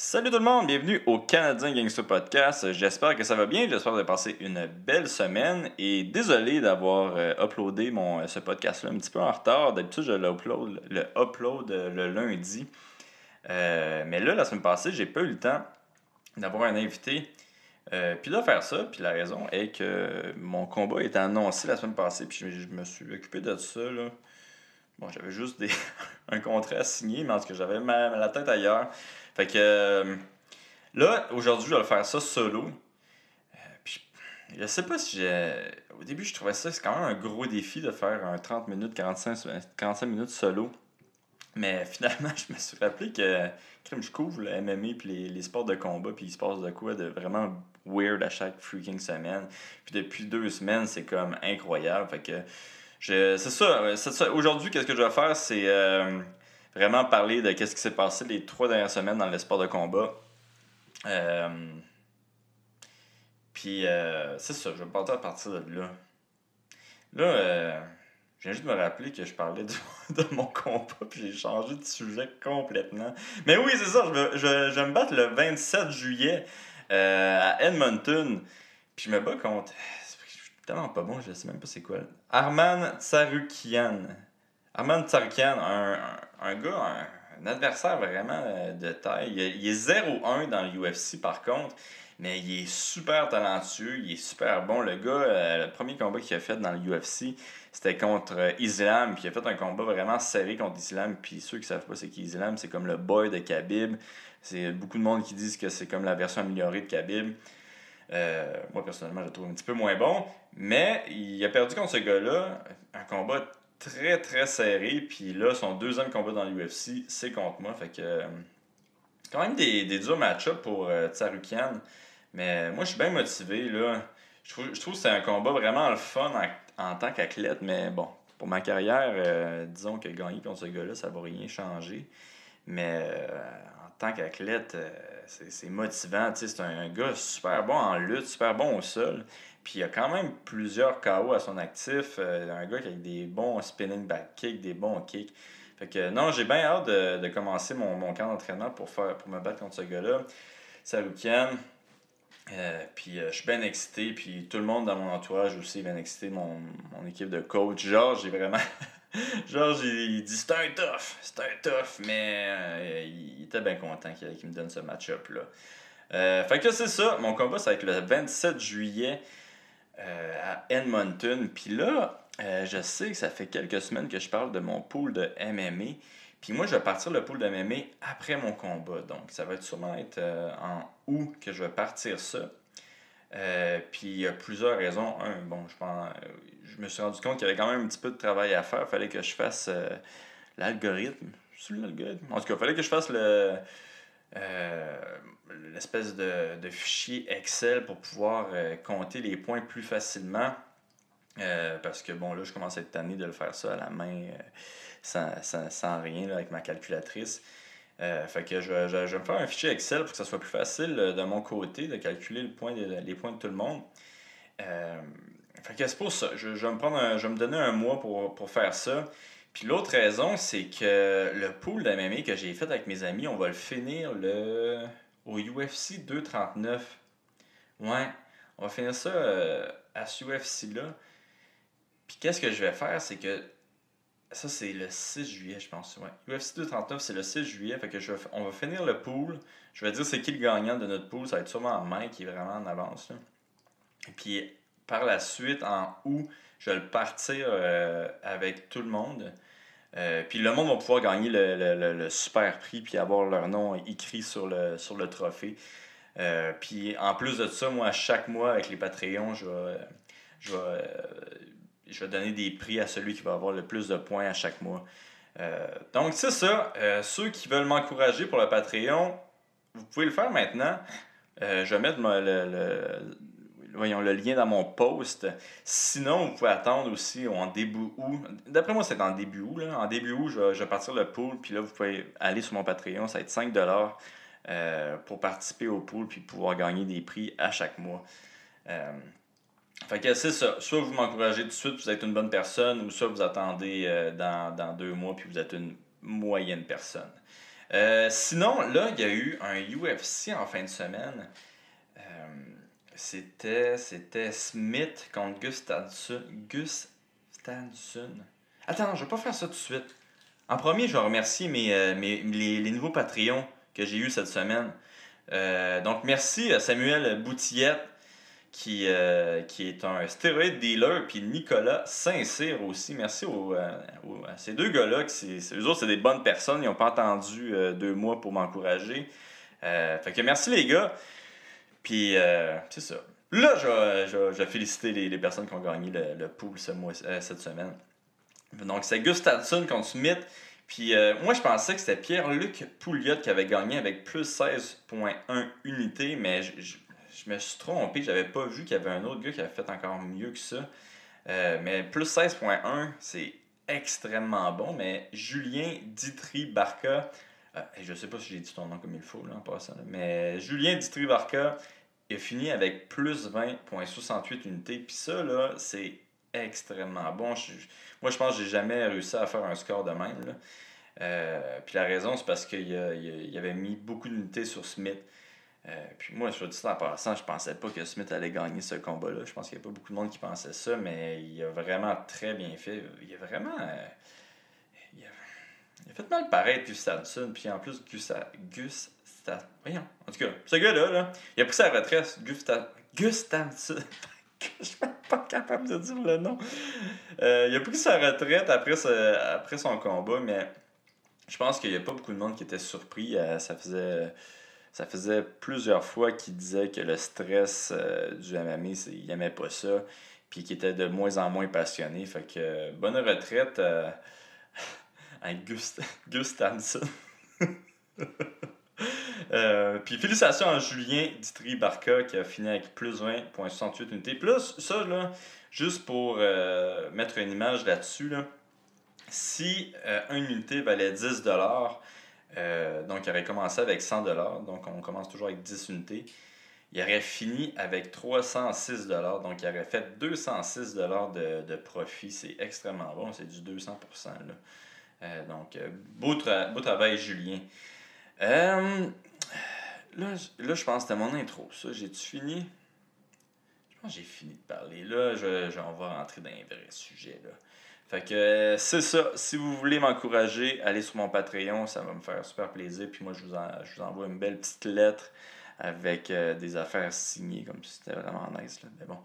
Salut tout le monde, bienvenue au Canadien Gangster Podcast. J'espère que ça va bien, j'espère que vous avez passé une belle semaine et désolé d'avoir euh, uploadé mon, ce podcast-là un petit peu en retard. D'habitude, je l'upload le, upload euh, le lundi. Euh, mais là, la semaine passée, j'ai pas eu le temps d'avoir un invité. puis de faire ça, puis la raison est que mon combat était annoncé la semaine passée, puis je, me suis occupé de ça. Bon, j'avais juste un contrat à signer, mais en tout cas, j'avais la tête ailleurs. Fait que euh, là, aujourd'hui, je vais faire ça solo. Euh, puis, je sais pas si j'ai. Au début, je trouvais ça, c'est quand même un gros défi de faire un 30 minutes, 45, 45 minutes solo. Mais finalement, je me suis rappelé que comme je couvre le MMA puis les, les, sports de combat, puis il se passe de quoi de vraiment weird à chaque freaking semaine. Puis depuis deux semaines, c'est comme incroyable. Fait que c'est ça. ça. Aujourd'hui, qu'est-ce que je vais faire, c'est euh, vraiment parler de ce qui s'est passé les trois dernières semaines dans le sport de combat. Euh, puis, euh, c'est ça, je vais partir à partir de là. Là, euh, je viens juste de me rappeler que je parlais de, mon combat, puis j'ai changé de sujet complètement. Mais oui, c'est ça, je, je, je, me battre le 27 juillet à Edmonton. Puis je me bats contre. C'est tellement pas bon, je sais même pas c'est quoi. Arman Tsarukian. Arman Tsarukian, un gars, un, adversaire vraiment euh, de taille. Il, est 0-1 dans l'UFC par contre, mais il est super talentueux, il est super bon. Le gars, euh, le premier combat qu'il a fait dans l'UFC, c'était contre euh, Islam, puis il a fait un combat vraiment serré contre Islam. Puis ceux qui savent pas c'est qui Islam, c'est comme le boy de Khabib. C'est beaucoup de monde qui disent que c'est comme la version améliorée de Khabib. moi, personnellement, je le trouve un petit peu moins bon. Mais il a perdu contre ce gars-là. Un combat très très serré. Puis là, son deuxième combat dans l'UFC, c'est contre moi. Fait que euh, quand même des, des durs match-up pour euh. Mais moi, je suis bien motivé. Là. Je, trouve, que c'est un combat vraiment le fun en, tant qu'athlète. Mais bon, pour ma carrière, euh, disons que gagner contre ce gars-là, ça va rien changer. Mais en tant qu'athlète, c'est motivant. C'est un gars super bon en lutte, super bon au sol. Puis il y a quand même plusieurs KO à son actif. Euh, un gars qui a des bons spinning back kicks, des bons kicks. Fait que non, j'ai bien hâte de, commencer mon, mon camp d'entraînement pour, faire, pour me battre contre ce gars-là. Salut Ken. Euh, puis euh, je suis bien excité. Puis tout le monde dans mon entourage aussi est bien excité. Mon, mon équipe de coach. Georges, j'ai vraiment. Georges, il, dit c'est un tough. C'est un tough. Mais il était bien content qu'il me donne ce match-up-là. fait que c'est ça. Mon combat, va être le 27 juillet. Euh, à Edmonton. Puis là, euh, je sais que ça fait quelques semaines que je parle de mon pool de MMA. Puis moi, je vais partir le pool de MMA après mon combat. Donc, ça va sûrement être euh, en août que je vais partir ça. puis il y a plusieurs raisons. Un, bon, je me suis rendu compte qu'il y avait quand même un petit peu de travail à faire. Il fallait que je fasse l'algorithme. L'algorithme? En tout cas, il fallait que je fasse le l'espèce de, fichier Excel pour pouvoir euh, compter les points plus facilement. Euh, parce que bon, là, je commence à être tanné de le faire ça à la main euh, sans, rien avec ma calculatrice. fait que je, vais me faire un fichier Excel pour que ça soit plus facile de mon côté de calculer le point les points de tout le monde. fait que c'est pour ça. Je, vais me prendre je vais me donner un mois pour, pour faire ça. Puis l'autre raison, c'est que le pool de que j'ai fait avec mes amis, on va le finir le au UFC 239. Ouais, on va finir ça euh, à ce UFC-là. Puis qu'est-ce que je vais faire, c'est que ça, c'est le 6 juillet, je pense. Ouais. UFC 239, c'est le 6 juillet. Fait que je on va finir le pool. Je vais dire c'est qui le gagnant de notre pool. Ça va être sûrement Mike qui est vraiment en avance. Et puis par la suite, en août, je vais le partir euh, avec tout le monde. Euh, puis le monde va pouvoir gagner le, super prix puis avoir leur nom écrit sur le, sur le trophée. Euh, puis en plus de ça, moi, chaque mois avec les Patreons, je vais, je vais, je vais donner des prix à celui qui va avoir le plus de points à chaque mois. Donc c'est ça. ceux qui veulent m'encourager pour le Patreon, vous pouvez le faire maintenant. je vais mettre le, voyons, le lien dans mon post. Sinon, vous pouvez attendre aussi en début août. D'après moi, c'est en début août. Là. En début août, je, vais partir le pool. Puis là, vous pouvez aller sur mon Patreon. Ça va être 5 euh, pour participer au pool puis pouvoir gagner des prix à chaque mois. Euh, fait que c'est ça. Soit vous m'encouragez tout de suite, vous êtes une bonne personne, ou soit vous attendez euh, dans, dans, deux mois puis vous êtes une moyenne personne. sinon, là, il y a eu un UFC en fin de semaine. C'était, c'était Smith contre Gustafsson. Gustafsson. Attends, je vais pas faire ça tout de suite. En premier, je vais remercier mes, mes les, nouveaux Patreons que j'ai eu cette semaine. donc, merci à Samuel Boutillette qui, euh, qui est un stéroïde dealer, puis Nicolas Saint-Cyr aussi. Merci euh, à ces deux gars-là. Eux autres, c'est des bonnes personnes. Ils n'ont pas attendu euh, deux mois pour m'encourager. fait que merci les gars. Puis, c'est ça. Là, je vais, féliciter les, personnes qui ont gagné le, le pool ce mois, cette semaine. Donc, c'est Gustafsson contre Smith. Puis moi, je pensais que c'était Pierre-Luc Pouliot qui avait gagné avec plus 16.1 unités, mais je, je me suis trompé, j'avais pas vu qu'il y avait un autre gars qui avait fait encore mieux que ça. Euh, mais plus 16.1, c'est extrêmement bon. Mais Julien Ditry Barca, euh, je sais pas si j'ai dit ton nom comme il faut là, en passant, mais Julien Ditry Barca a fini avec plus 20.68 unités. Puis ça, là, c'est extrêmement bon. moi, je pense que j'ai jamais réussi à faire un score de même. Euh, puis la raison, c'est parce qu'il avait mis beaucoup d'unités sur Smith. Euh, puis moi, je dis en passant, je pensais pas que Smith allait gagner ce combat-là. Je pense qu'il n'y a pas beaucoup de monde qui pensait ça, mais il a vraiment très bien fait. Il a vraiment. Euh, il, a, fait mal paraître Gustafsson, puis en plus, Gustav. Voyons. En tout cas, ce gars-là, là, il a pris sa retraite. Gustav. Gustafsson. je suis pas capable de dire le nom. Euh, il a pris sa retraite après, après son combat, mais je pense qu'il n'y a pas beaucoup de monde qui était surpris. ça faisait ça faisait plusieurs fois qu'il disait que le stress euh, du MMA, il n'aimait pas ça, puis qu'il était de moins en moins passionné. Fait que bonne retraite euh, à Gust euh, puis félicitations à Julien Ditry Barca qui a fini avec plus 20.68 unités. Plus ça, là, juste pour mettre une image là-dessus, là, si une unité valait 10$, euh, donc, il aurait commencé avec 100 donc on commence toujours avec 10 unités. Il aurait fini avec 306 donc il aurait fait 206 de, de profit. C'est extrêmement bon, c'est du 200 là. Euh, donc, euh, beau, beau, travail, Julien. Là, là, je pense que c'était mon intro, ça. J'ai-tu fini? Je pense que j'ai fini de parler. Là, je, on va rentrer dans un vrai sujet, là. Fait que euh, c'est ça. Si vous voulez m'encourager, allez sur mon Patreon, ça va me faire super plaisir. Puis moi, je vous, je vous envoie une belle petite lettre avec euh, des affaires signées, comme si c'était vraiment nice. Là. Mais bon.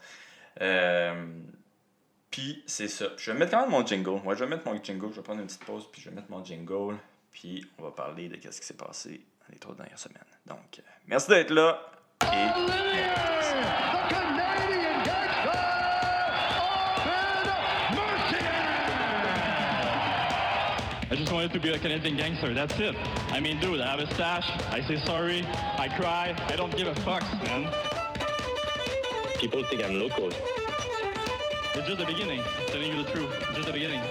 Euh, puis c'est ça. Je vais mettre quand même mon jingle. Moi, je vais mettre mon jingle. Je vais prendre une petite pause, puis je vais mettre mon jingle. Puis on va parler de ce qui s'est passé les trois dernières semaines. Donc, merci d'être là. Et. I just wanted to be a Canadian gangster. That's it. I mean, dude, I have a stash. I say sorry. I cry. I don't give a fuck, man. People think I'm local. It's just the beginning. I'm telling you the truth. It's just the beginning.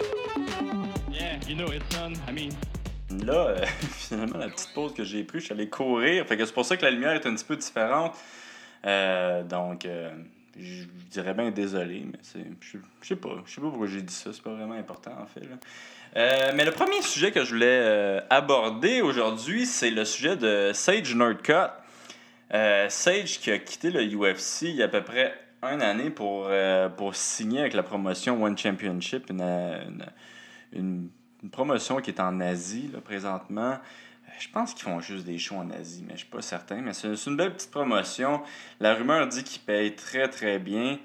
Yeah, you know, it's done. I mean. Là, euh, finalement, la petite pause que j'ai prise, je suis allé courir. Fait que c'est pour ça que la lumière est un petit peu différente. Euh, donc, euh, je dirais bien désolé, mais c'est. Je sais pas. Je sais pas pourquoi j'ai dit ça. C'est pas vraiment important, en fait. Là. Mais le premier sujet que je voulais aborder aujourd'hui, c'est le sujet de Sage Nordcut. Euh, Sage qui a quitté le UFC il y a à peu près une année pour, pour signer avec la promotion One Championship, une, promotion qui est en Asie là, présentement. Je pense qu'ils font juste des shows en Asie, mais je suis pas certain. Mais c'est une belle petite promotion. La rumeur dit qu'ils payent très très bien.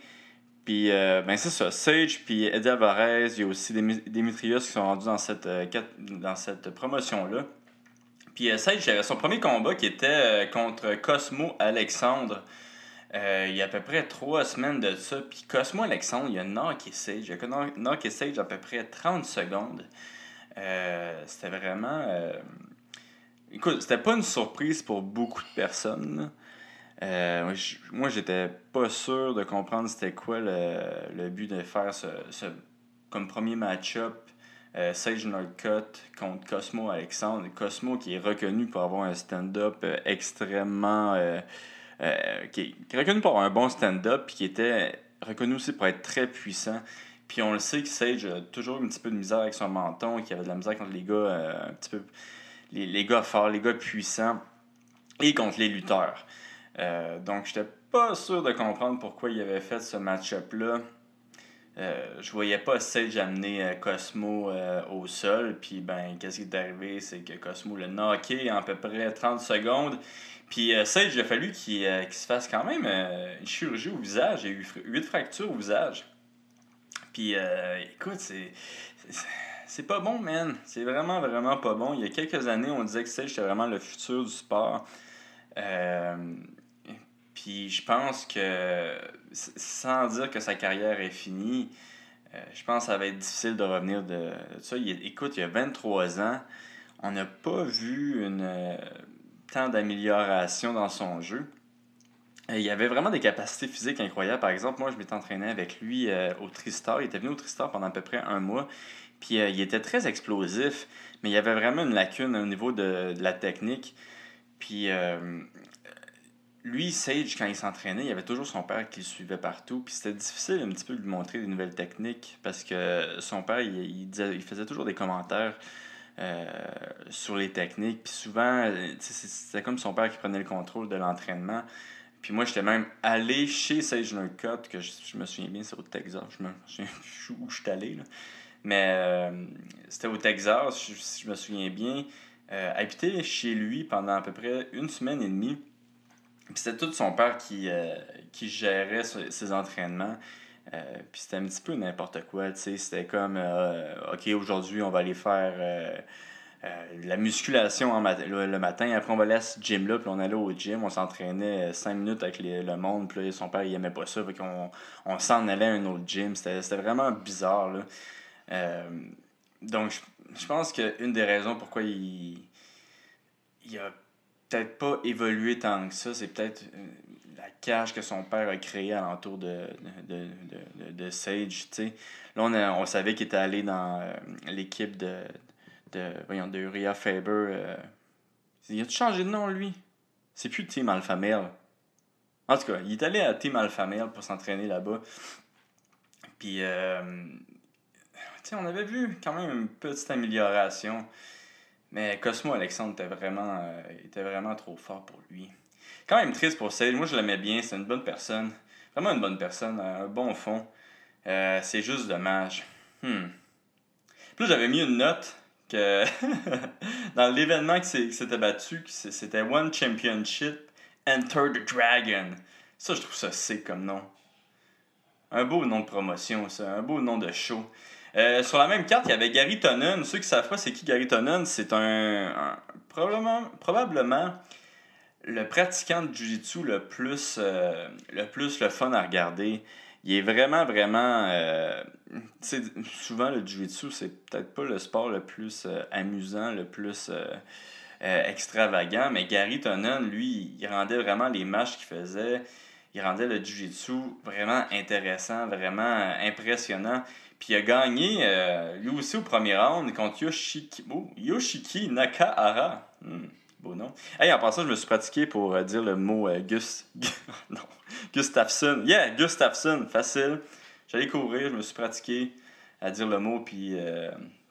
Puis, euh, ben c'est ça, Sage, puis Eddie Alvarez, il y a aussi Demetrius qui sont rendus dans cette, euh, cette promotion-là. Puis euh, Sage avait son premier combat qui était contre Cosmo Alexandre. il y a à peu près trois semaines de ça. Puis Cosmo Alexandre, il a knocké Sage. Il a knocké Sage à peu près 30 secondes. C'était vraiment... Écoute, c'était pas une surprise pour beaucoup de personnes. Euh, moi, j'étais pas sûr de comprendre c'était quoi le, but de faire ce, comme premier match-up euh, Sage Northcutt contre Cosmo Alexandre. Cosmo qui est reconnu pour avoir un stand-up euh, extrêmement. qui, est, reconnu pour avoir un bon stand-up, qui était reconnu aussi pour être très puissant. Puis on le sait que Sage a toujours un petit peu de misère avec son menton, qu'il avait de la misère contre les gars un petit peu les, les gars forts, les gars puissants, et contre les lutteurs. Euh, donc, j'étais pas sûr de comprendre pourquoi il avait fait ce match-up-là. Euh, je voyais pas Sage amener euh, Cosmo euh, au sol. Puis, ben, qu'est-ce qui est arrivé? C'est que Cosmo l'a knocké en à peu près 30 secondes. Puis, Sage, il a fallu qu'il se fasse quand même une chirurgie au visage. Il a eu 8 fractures au visage. Puis, écoute, c'est. C'est pas bon, man. C'est vraiment, vraiment pas bon. Il y a quelques années, on disait que Sage était vraiment le futur du sport. Puis je pense que, sans dire que sa carrière est finie, euh, je pense que ça va être difficile de revenir de, ça. écoute, il y a 23 ans, on n'a pas vu une, euh, tant d'amélioration dans son jeu. Il y avait vraiment des capacités physiques incroyables. Par exemple, moi, je m'étais entraîné avec lui euh, au Tristar. Il était venu au Tristar pendant à peu près un mois. Puis il était très explosif, mais il y avait vraiment une lacune au niveau de, de la technique. Puis lui, Sage, quand il s'entraînait, il avait toujours son père qui le suivait partout. Puis c'était difficile un petit peu de lui montrer des nouvelles techniques parce que son père, il, il faisait toujours des commentaires euh, sur les techniques. Puis souvent, c'était comme son père qui prenait le contrôle de l'entraînement. Puis moi, j'étais même allé chez Sage Nerdcut, que je, me souviens bien, c'est au Texas. Je me souviens où je suis allé. Là. Mais euh, c'était au Texas, si je, me souviens bien. Euh, habité chez lui pendant à peu près une semaine et demie c'était tout son père qui, euh, qui gérait ses entraînements. Euh, puis c'était un petit peu n'importe quoi, tu sais. C'était comme, euh, OK, aujourd'hui, on va aller faire la musculation le, matin. Après, on va aller à ce gym-là, puis on allait au gym. On s'entraînait cinq minutes avec le monde. Puis son père, il aimait pas ça. Fait qu'on on, s'en allait à un autre gym. C'était vraiment bizarre, là. donc, je, je pense qu'une des raisons pourquoi il, il a peut-être pas évolué tant que ça. C'est peut-être euh, la cage que son père a créée alentour de, de, de, de, Sage. Là, on, on savait qu'il était allé dans euh, l'équipe de, de, voyons, de Uriah Faber. Euh. Il a changé de nom, lui? C'est plus Team Alpha Male. En tout cas, il est allé à Team Alpha Male pour s'entraîner là-bas. Puis, on avait vu quand même une petite amélioration. Mais Cosmo Alexandre était vraiment, euh, était vraiment trop fort pour lui. Quand même triste pour Sage. Moi, je l'aimais bien. C'est une bonne personne. Vraiment une bonne personne. Un bon fond. Euh, c'est juste dommage. Hmm. Plus j'avais mis une note que dans l'événement qui s'était battu, c'était One Championship, Enter the Dragon. Ça, je trouve ça sick comme nom. Un beau nom de promotion, ça. Un beau nom de show. Euh, sur la même carte, il y avait Gary Tonnen. Ceux qui savent pas c'est qui Gary Tonnen, c'est un, probablement, probablement le pratiquant de Jiu-Jitsu le plus, euh, le plus le fun à regarder. Il est vraiment, vraiment. Euh, souvent, le Jiu-Jitsu, c'est peut-être pas le sport le plus amusant, le plus extravagant, mais Gary Tonnen, lui, il rendait vraiment les matchs qu'il faisait. Il rendait le Jiu-Jitsu vraiment intéressant, vraiment impressionnant. Puis il a gagné, euh, lui aussi, au premier round contre Yoshiki, oh, Yoshiki Nakahara. Hmm, beau nom. Hey, en passant, je me suis pratiqué pour euh, dire le mot euh, Gus... non, Gustafsson. Yeah, Gustafsson, facile. J'allais courir, je me suis pratiqué à dire le mot, puis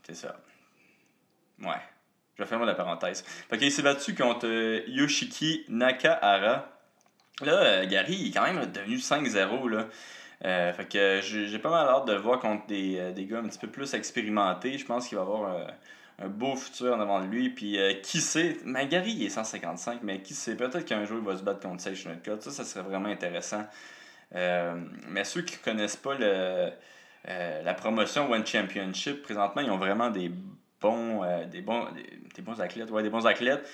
c'est ça. Ouais. Je vais fermer la parenthèse. Fait qu'il s'est battu contre Yoshiki Nakahara. Là, Gary, il est quand même devenu 5-0, là. Euh, fait que j'ai pas mal hâte de le voir contre des, euh, des, gars un petit peu plus expérimentés. Je pense qu'il va avoir euh, un beau futur en avant de lui. Puis qui sait, Magari il est 155, mais qui sait, peut-être qu'un jour il va se battre contre Sage Cut. Ça, ça serait vraiment intéressant. Mais ceux qui connaissent pas le, la promotion One Championship, présentement, ils ont vraiment des bons, des bons, des, bons athlètes. Ouais, des bons athlètes.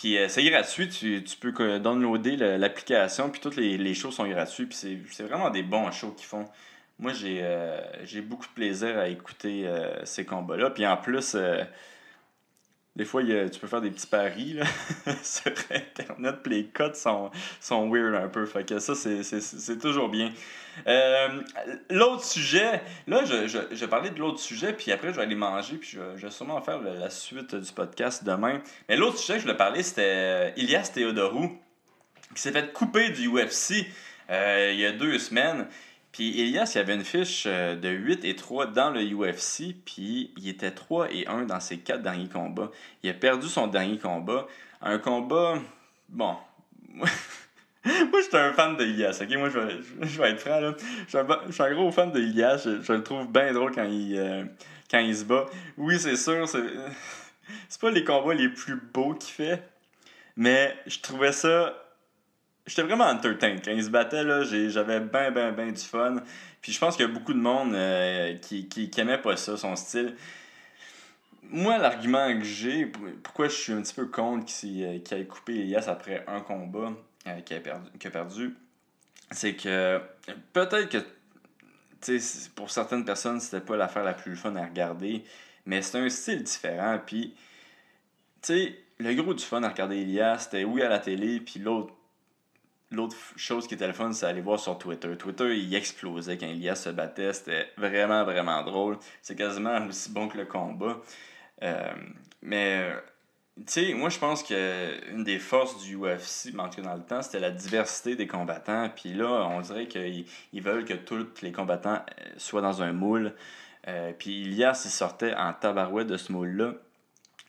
Puis euh, c'est gratuit, tu, tu peux downloader l'application, puis toutes les, les, shows sont gratuits, puis c'est vraiment des bons shows qu'ils font. Moi, j'ai euh, beaucoup de plaisir à écouter euh, ces combats-là. Puis en plus, des fois, tu peux faire des petits paris là, sur Internet, puis les codes sont, sont weird un peu. Fait que ça, c'est toujours bien. Euh, l'autre sujet, là, je, je, je parlais de l'autre sujet, puis après, je vais aller manger, puis je, je vais sûrement faire la, suite du podcast demain. Mais l'autre sujet que je voulais parler, c'était euh, Ilias Theodorou, qui s'est fait couper du UFC euh, il y a deux semaines. Puis Elias, il avait une fiche euh, de 8 et 3 dans le UFC, puis il était 3 et 1 dans ses 4 derniers combats. Il a perdu son dernier combat. Un combat. Bon. moi, j'étais un fan de Elias, ok? Moi, je vais, je vais être franc, là. Je suis un, gros fan de Elias. Je, je le trouve bien drôle quand il, euh, quand il se bat. Oui, c'est sûr, c'est. C'est pas les combats les plus beaux qu'il fait, mais je trouvais ça j'étais vraiment entertain. Quand il se battait, là, j'avais ben, ben, ben du fun. Puis je pense qu'il y a beaucoup de monde euh, qui, qui, aimait pas ça, son style. Moi, l'argument que j'ai, pourquoi je suis un petit peu contre qu'il euh, ait coupé Elias après un combat euh, qu'il a perdu, perdu c'est que peut-être que pour certaines personnes, c'était pas l'affaire la plus fun à regarder, mais c'est un style différent. Puis, tu sais, le gros du fun à regarder Elias, c'était oui à la télé, puis l'autre L'autre chose qui était le fun, c'est aller voir sur Twitter. Twitter, il explosait quand Elias se battait. C'était vraiment, vraiment drôle. C'est quasiment aussi bon que le combat. Euh, mais, tu sais, moi, je pense que une des forces du UFC, en tout cas dans le temps, c'était la diversité des combattants. Puis là, on dirait qu'ils ils veulent que tous les combattants euh, soient dans un moule. Euh, puis Elias, il sortait en tabarouette de ce moule-là.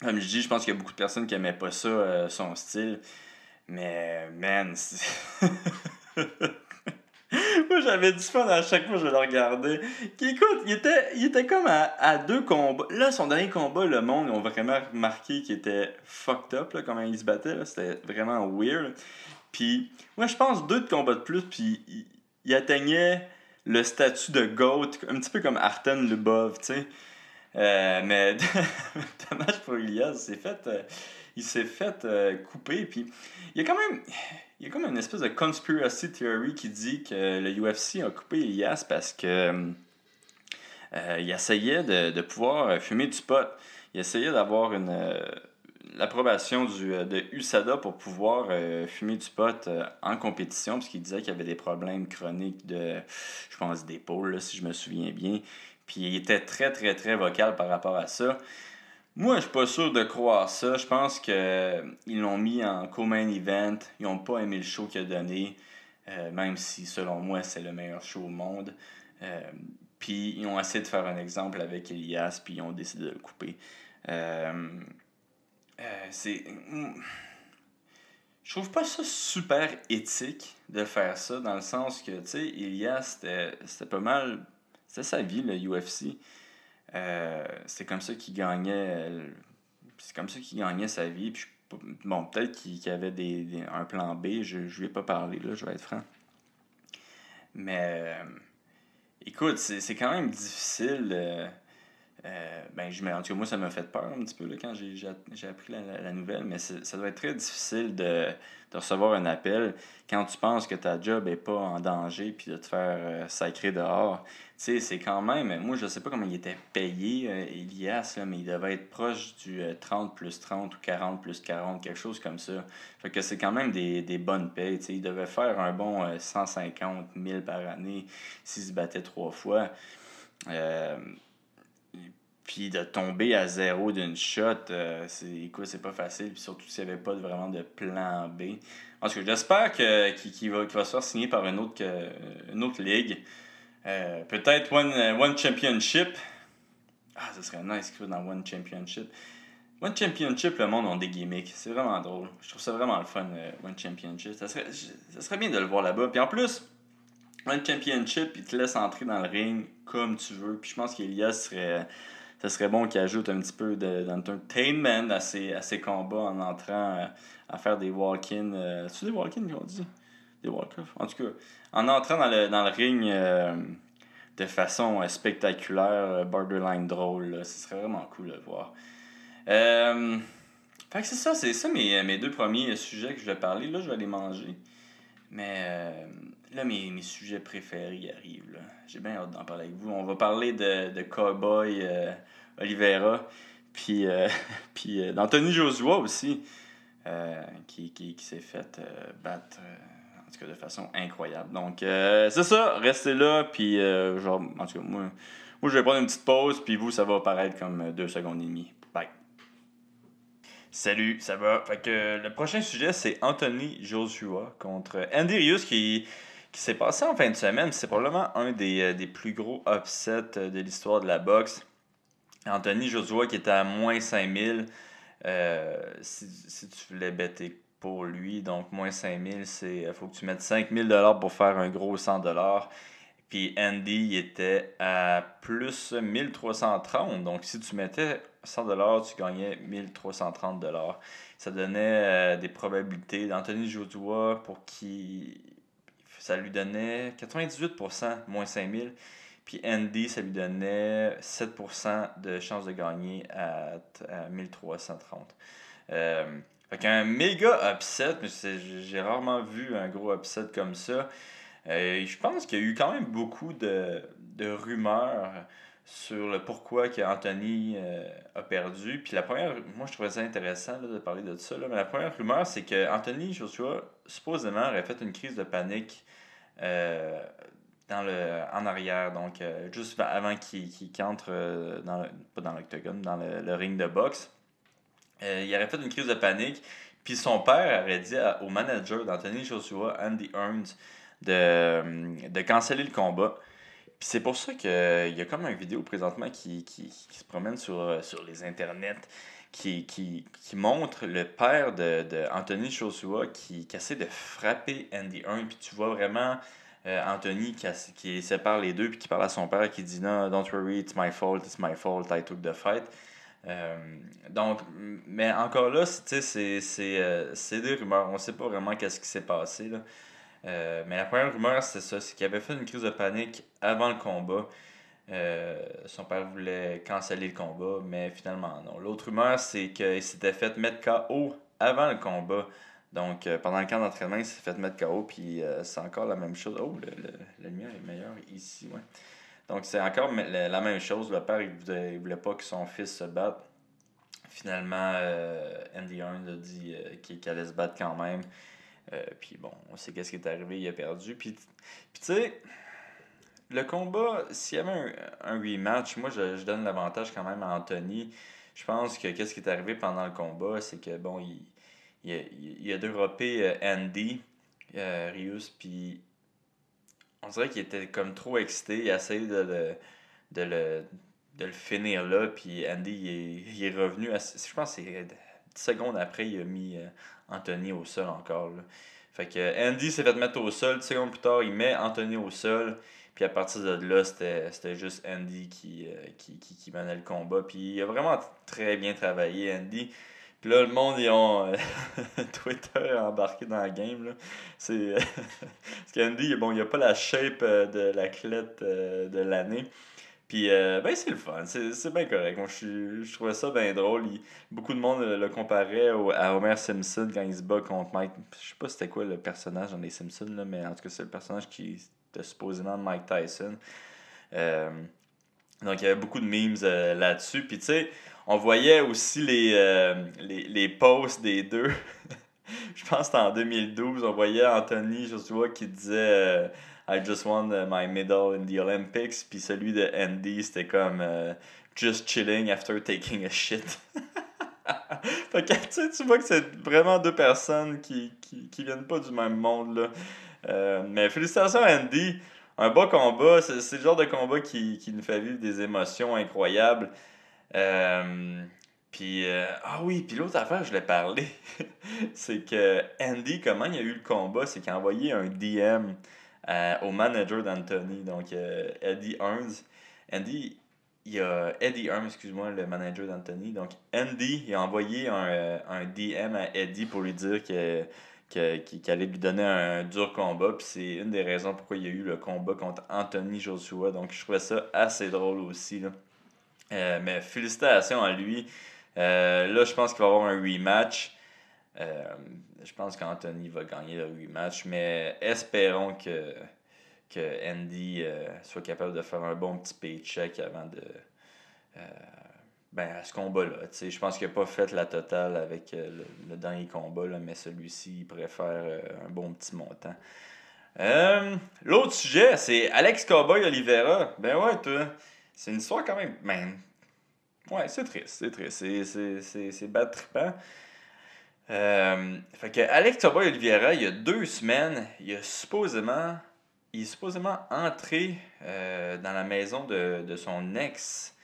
Comme je dis, je pense qu'il y a beaucoup de personnes qui n'aimaient pas ça, son style. Mais, man, Moi, j'avais du fun à chaque fois que je le regardais. Écoute, il était, il était comme à, deux combats. Là, son dernier combat, le monde, on vraiment remarqué qu'il était fucked up, là, comment il se battait. C'était vraiment weird. Puis, moi, je pense deux de combats de plus, puis il, atteignait le statut de GOAT, un petit peu comme Arten Lubov, tu sais. Euh, mais, dommage pour Ilias, c'est fait. Euh, il s'est fait euh, couper. Puis il y a quand même. Il y a comme une espèce de conspiracy theory qui dit que le UFC a coupé Elias parce que euh, il essayait de, de, pouvoir fumer du pot. Il essayait d'avoir une euh, l'approbation du, de USADA pour pouvoir fumer du pot en compétition, parce qu'il disait qu'il avait des problèmes chroniques de, je pense, d'épaule, si je me souviens bien. Puis il était très, très, très vocal par rapport à ça. Moi, je suis pas sûr de croire ça. Je pense qu'ils l'ont mis en co-main event. Ils n'ont pas aimé le show qu'il a donné, euh, même si, selon moi, c'est le meilleur show au monde. Euh, puis, ils ont essayé de faire un exemple avec Elias, puis ils ont décidé de le couper. Euh, c'est. Je trouve pas ça super éthique de faire ça, dans le sens que, tu sais, Elias, c'était pas mal. C'était sa vie, le UFC. Euh, c'est comme ça qu'il gagnait. Euh, c'est comme ça qu'il gagnait sa vie. Puis, bon, peut-être qu'il avait des, un plan B. Je ne lui ai pas parlé, là, je vais être franc. Mais euh, écoute, c'est quand même difficile. Ben, je, en tout cas, moi, ça m'a fait peur un petit peu là, quand j'ai appris la, la, nouvelle, mais ça doit être très difficile de, de, recevoir un appel quand tu penses que ta job n'est pas en danger puis de te faire sacrer dehors sais, c'est quand même. Moi, je sais pas comment il était payé, euh, Elias, là, mais il devait être proche du 30 euh, plus 30 ou 40 plus 40, quelque chose comme ça. Fait que c'est quand même des, des bonnes payes. sais. Il devait faire un bon 150 euh, 000 par année s'il se battait trois fois. Puis de tomber à zéro d'une shot, c'est c'est pas facile. Puis surtout s'il n'y avait pas vraiment de plan B. En tout cas, j'espère qu'il va, va se faire signer par une autre, une autre ligue. Euh, peut-être one, euh, one Championship. Ah, ça serait nice qu'il dans One Championship. One Championship, le monde a des gimmicks. C'est vraiment drôle. Je trouve ça vraiment le fun, euh, One Championship. Ça serait, ça serait bien de le voir là-bas. Puis en plus, One Championship, il te laisse entrer dans le ring comme tu veux. Puis je pense qu'Elias serait. Ça serait bon qu'il ajoute un petit peu d'entertainment à ses, à ses combats en entrant à faire des walk-in. c'est des walk-in qu'on dit? Des walk-off? En tout cas, en entrant dans le, dans le ring euh, de façon euh, spectaculaire, euh, borderline drôle, ce serait vraiment cool de le voir. fait que c'est ça, c'est ça mes, mes deux premiers sujets que je vais parler. Là, je vais les manger. Mais là, mes, mes sujets préférés arrivent. J'ai bien hâte d'en parler avec vous. On va parler de, de Cowboy Oliveira, puis, puis d'Anthony Joshua aussi, qui, qui, qui s'est fait battre en tout cas de façon incroyable. Donc, euh, c'est ça, restez là, puis euh, genre, en tout cas, moi, moi, je vais prendre une petite pause, puis vous, ça va apparaître comme euh, deux secondes et demie. Salut, ça va? Fait le prochain sujet, c'est Anthony Joshua contre Andy Rius qui, s'est passé en fin de semaine. C'est probablement un des, euh, plus gros upsets euh, de l'histoire de la boxe. Anthony Joshua qui était à moins 5000. Euh, si, si tu voulais bêter pour lui, donc moins 5000, c'est il faut que tu mettes 5000 pour faire un gros 100 Puis Andy était à plus 1330. Donc si tu mettais 100 tu gagnais 1330 Ça donnait des probabilités d'Anthony Joshua pour qui ça lui donnait 98%, moins 5000. Puis Andy, ça lui donnait 7% de chance de gagner à, 1330. Euh, fait qu'un méga upset, mais j'ai rarement vu un gros upset comme ça. Euh, je pense qu'il y a eu quand même beaucoup de, de rumeurs sur le pourquoi que Anthony euh, a perdu. Puis la première, moi je trouvais ça intéressant de parler de ça, mais la première rumeur c'est que Anthony Joshua supposément aurait fait une crise de panique euh, dans le, en arrière, donc euh, juste avant qu'il entre dans pas dans l'octogone, dans le, ring de boxe. il aurait fait une crise de panique. Puis son père aurait dit au manager d'Anthony Joshua, Andy Earns, de, de canceller le combat. Puis c'est pour ça qu'il y a comme une vidéo présentement qui, se promène sur, euh, les internets qui, montre le père de, de Anthony Joshua qui, essaie de frapper Andy Hearn. Puis tu vois vraiment euh, Anthony qui, sépare les deux puis qui parle à son père qui dit non, don't worry, it's my fault, it's my fault, I took the fight. Euh, donc, mais encore là, c'est, c'est des rumeurs. On ne sait pas vraiment qu'est-ce qui s'est passé. Là. Euh, mais la première rumeur, c'est ça, c'est qu'il avait fait une crise de panique avant le combat. Euh, son père voulait canceller le combat, mais finalement non. L'autre rumeur, c'est qu'il s'était fait mettre KO avant le combat. Donc, euh, pendant le camp d'entraînement, il s'est fait mettre KO, puis c'est encore la même chose. Oh, le, le, la lumière est meilleure ici, ouais. Donc, c'est encore la, même chose. Le père, il voulait, voulait pas que son fils se batte. Finalement, Andy Hearns a dit qu'il allait se battre quand même. Euh, puis bon, on sait qu'est-ce qui est arrivé, il a perdu. Puis, tu sais, le combat, s'il y avait un, rematch, moi je, donne l'avantage quand même à Anthony. Je pense que qu'est-ce qui est arrivé pendant le combat, c'est que bon, il, il, a, il euh, Andy, euh, Rius, puis on dirait qu'il était comme trop excité. Il a essayé de le, de le, de le finir là, puis Andy il est, revenu. je pense que c'est 10 secondes après, il a mis Anthony au sol encore. Là. Fait que Andy s'est fait mettre au sol. 10 secondes plus tard, il met Anthony au sol. Puis à partir de là, c'était juste Andy qui, euh, qui, qui, qui, menait le combat. Puis il a vraiment très bien travaillé, Andy. Puis là, le monde, ils ont euh, Twitter embarqué dans la game. Là. C'est, parce qu'Andy, bon, il a pas la shape euh, de l'athlète de l'année. Puis, euh, ben, c'est le fun. C'est bien correct. Moi, je, je trouvais ça bien drôle. beaucoup de monde le comparait à Homer Simpson quand il se bat contre Mike. Je sais pas c'était quoi le personnage dans les Simpsons, là, mais en tout cas, c'est le personnage qui était supposément Mike Tyson. Euh, donc, il y avait beaucoup de memes euh, là-dessus. Puis, tu sais, on voyait aussi les, les, les posts des deux. je pense que c'était en 2012. On voyait Anthony Joshua qui disait I just won uh, my medal in the Olympics. Puis celui de Andy, c'était comme uh, just chilling after taking a shit. fait que tu, vois que c'est vraiment deux personnes qui, qui, viennent pas du même monde. Là. Euh, mais félicitations Andy. Un beau combat. C'est le genre de combat qui, qui nous fait vivre des émotions incroyables. Euh, puis, euh, ah oui, puis l'autre affaire, je l'ai parlé, c'est que Andy, comment il a eu le combat, c'est qu'il a envoyé un DM euh, au manager d'Anthony, donc euh, Eddie Earns. Andy, il y a Eddie Earns, excuse-moi, le manager d'Anthony. Donc Andy, il a envoyé un, euh, un, DM à Eddie pour lui dire que qu'il allait lui donner un dur combat. Puis c'est une des raisons pourquoi il y a eu le combat contre Anthony Joshua. Donc je trouvais ça assez drôle aussi. Là. mais félicitations à lui. là, je pense qu'il va y avoir un rematch. Euh, je pense qu'Anthony va gagner le rematch, mais espérons que, que Andy euh, soit capable de faire un bon petit paycheck avant de. Euh, ben, à ce combat-là. Je pense qu'il n'a pas fait la totale avec le, dernier combat, là, mais celui-ci, il préfère un bon petit montant. L'autre sujet, c'est Alex Cowboy Oliveira. Ben ouais, toi. C'est une histoire quand même. Ben, ouais, c'est triste, c'est triste. C'est bad. Euh, fait que Alex Toba Oliveira, il y a deux semaines, il a supposément il est supposément entré euh, dans la maison de, de son ex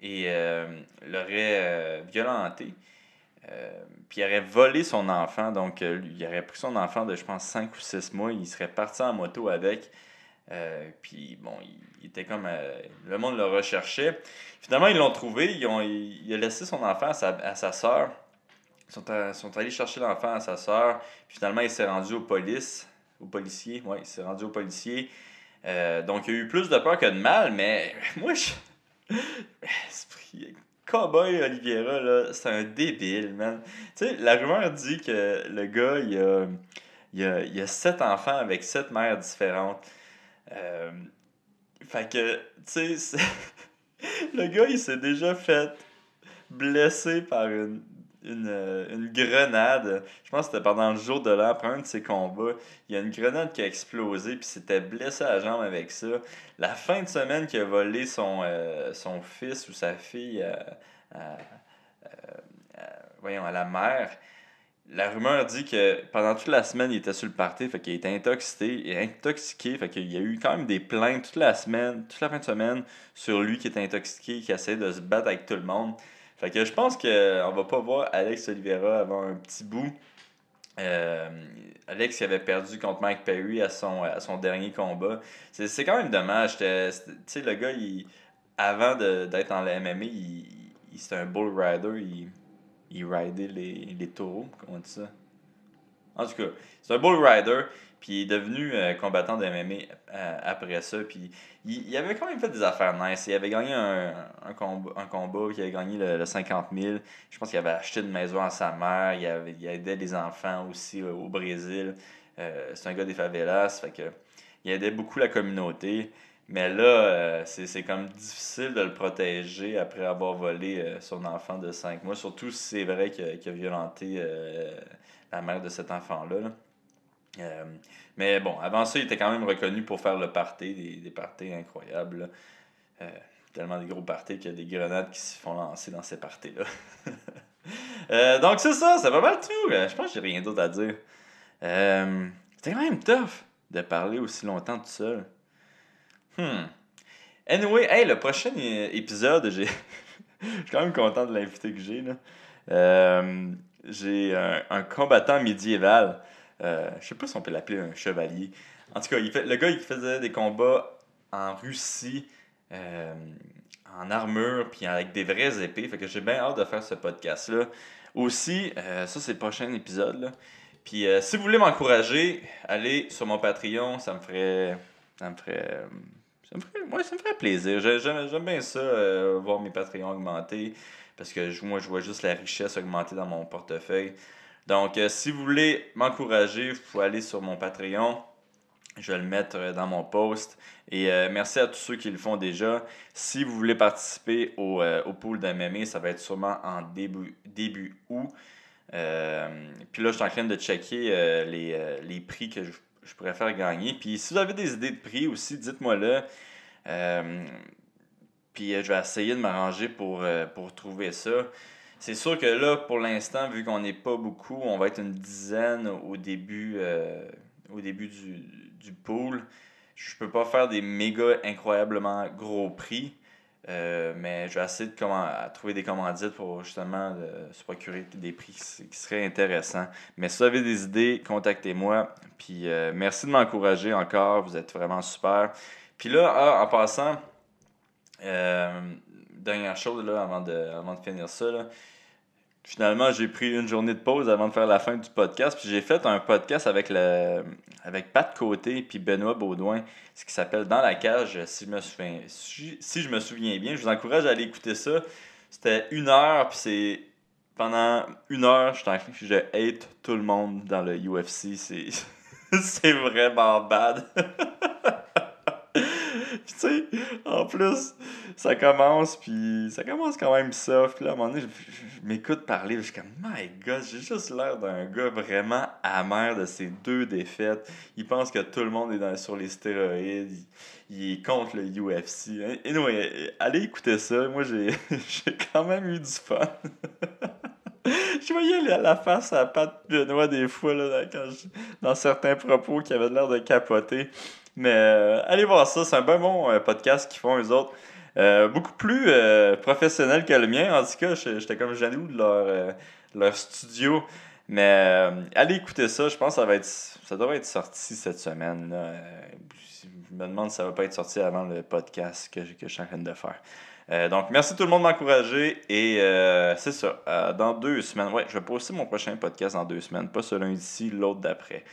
et euh, l'aurait violenté. Puis il aurait volé son enfant, donc il aurait pris son enfant de, je pense, 5 ou 6 mois, il serait parti en moto avec. Puis bon, il, était comme. le monde le recherchait. Finalement, ils l'ont trouvé, ils ont, il, il a laissé son enfant à sa, à sa soeur. Sont, sont allés chercher l'enfant à sa soeur. Puis finalement, il s'est rendu aux polices, aux policiers. Ouais, il s'est rendu aux policiers. Euh, donc, il y a eu plus de peur que de mal, mais moi, je. Esprit- Cowboy Oliveira, là, c'est un débile, man. Tu sais, la rumeur dit que le gars, il a, il a, il a sept enfants avec sept mères différentes. Euh, fait que, tu sais, le gars, il s'est déjà fait blesser par une, une, euh, une grenade. Je pense que c'était pendant le jour de l'an, un de ses combats. Il y a une grenade qui a explosé, puis s'était blessé à la jambe avec ça. La fin de semaine qu'il a volé son, euh, son fils ou sa fille à, à- voyons, à la mère, la rumeur dit que pendant toute la semaine, il était sur le party, fait qu'il était intoxiqué, intoxiqué, fait qu'il y a eu quand même des plaintes toute la semaine, toute la fin de semaine, sur lui qui était intoxiqué, qui essayait de se battre avec tout le monde. Fait que je pense qu'on va pas voir Alex Oliveira avant un petit bout. Euh, Alex avait perdu contre Mike Perry à son, à son dernier combat. C'est quand même dommage. Tu sais, le gars, il, avant d'être en la MMA, il, il- c'était un bull rider. Il, il ridait les, les taureaux. Comment on dit ça? En tout cas, c'est un bull rider. Puis il est devenu euh, combattant de MMA euh, après ça. Puis il, il avait quand même fait des affaires nice. Il avait gagné un, un, combat, un combat, il avait gagné le, le 50 000. Je pense qu'il avait acheté une maison à sa mère. Il, avait, il aidait les enfants aussi euh, au Brésil. C'est un gars des favelas. Fait que, il aidait beaucoup la communauté. Mais là, c'est comme difficile de le protéger après avoir volé son enfant de 5 mois. Surtout si c'est vrai qu'il a, violenté la mère de cet enfant-là. là. Euh, mais bon, avant ça, il était quand même reconnu pour faire le party, des, des parties incroyables. Euh, tellement des gros parties qu'il y a des grenades qui se font lancer dans ces parties-là. Euh, donc c'est ça, c'est pas mal tout. Je pense que j'ai rien d'autre à dire. C'était quand même tough de parler aussi longtemps tout seul. Hmm. Anyway, hey, le prochain épisode, j'ai. Je suis quand même content de l'invité que j'ai. là. J'ai un combattant médiéval. Euh, je sais pas si on peut l'appeler un chevalier. En tout cas, il fait, le gars, il faisait des combats en Russie, euh, en armure, puis avec des vraies épées. Fait que j'ai bien hâte de faire ce podcast-là. Aussi, euh, ça, c'est le prochain épisode. Puis euh, si vous voulez m'encourager, allez sur mon Patreon. Ça me ferait. Ça me ferait. Ça me ferait, ça me ferait plaisir. J'ai- J'aime bien ça, voir mes Patreons augmenter. Parce que moi, je vois juste la richesse augmenter dans mon portefeuille. Donc, euh, si vous voulez m'encourager, vous pouvez aller sur mon Patreon. Je vais le mettre euh, dans mon post. Et euh, merci à tous ceux qui le font déjà. Si vous voulez participer au, euh, au pool ça va être sûrement en début, début août. Puis là, je suis en train de checker les, les prix que je, je pourrais faire gagner. Puis si vous avez des idées de prix aussi, dites-moi là. Puis je vais essayer de m'arranger pour, pour trouver ça. C'est sûr que là, pour l'instant, vu qu'on n'est pas beaucoup, on va être une dizaine au début, euh, au début du, du pool. Je peux pas faire des méga incroyablement gros prix. euh, mais je vais essayer de comment, trouver des commandites pour justement euh, se procurer des prix qui, seraient intéressants. Mais si vous avez des idées, contactez-moi. Puis merci de m'encourager encore. Vous êtes vraiment super. Puis là, ah, en passant, dernière chose là, avant, de, avant de finir ça. là. Finalement, j'ai pris une journée de pause avant de faire la fin du podcast. Puis j'ai fait un podcast avec, le, avec Pat Côté puis Benoît Baudouin, ce qui s'appelle Dans la cage, si je me souviens, si, si je me souviens bien. Je vous encourage à aller écouter ça. C'était une heure, puis c'est. Pendant une heure, je, je hate tout le monde dans le UFC. C'est, c'est vraiment bad. Tu sais, en plus, ça commence, puis ça commence quand même soft. Puis là, à un moment donné, je, m'écoute parler, je suis comme, my god, j'ai juste l'air d'un gars vraiment amer de ces deux défaites. Il pense que tout le monde est dans, sur les stéroïdes, il, est contre le UFC. Et anyway, allez écouter ça. Moi, j'ai quand même eu du fun. Je voyais la, face à Pat Benoît des fois là, quand dans certains propos qui avaient l'air de capoter. Mais euh, allez voir ça, c'est un bon bon euh, podcast qu'ils font eux autres. Euh, beaucoup plus professionnel que le mien. En tout cas, j'étais comme jaloux de leur, leur studio. Mais allez écouter ça. Je pense que ça va être ça être sorti cette semaine. je me demande si ça va pas être sorti avant le podcast que, que je suis en train de faire. Donc, merci tout le monde de m'encourager. Et c'est ça. Dans deux semaines, ouais, je vais poster mon prochain podcast dans deux semaines. Pas ce lundi-ci, l'autre d'après.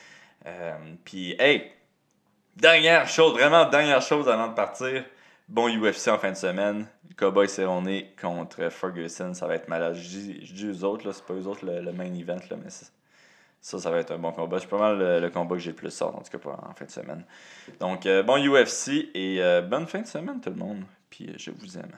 Puis, hey, dernière chose, vraiment dernière chose avant de partir. Bon UFC en fin de semaine. Cowboy Cerrone contre Ferguson. Ça va être malade. Je dis, eux autres, c'est pas eux autres le, main event, là, mais ça, ça va être un bon combat. C'est pas mal le, combat que j'ai le plus sorti, en tout cas pas en fin de semaine. Donc, euh, bon UFC et euh, bonne fin de semaine tout le monde. Puis euh, je vous aime.